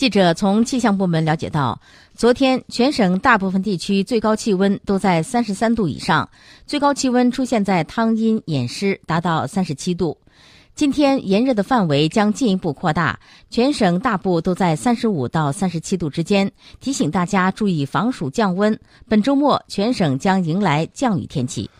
记者从气象部门了解到昨天全省大部分地区最高气温都在三十三度以上最高气温出现在汤阴偃师达到三十七度。今天炎热的范围将进一步扩大全省大部都在三十五到三十七度之间提醒大家注意防暑降温。本周末全省将迎来降雨天气。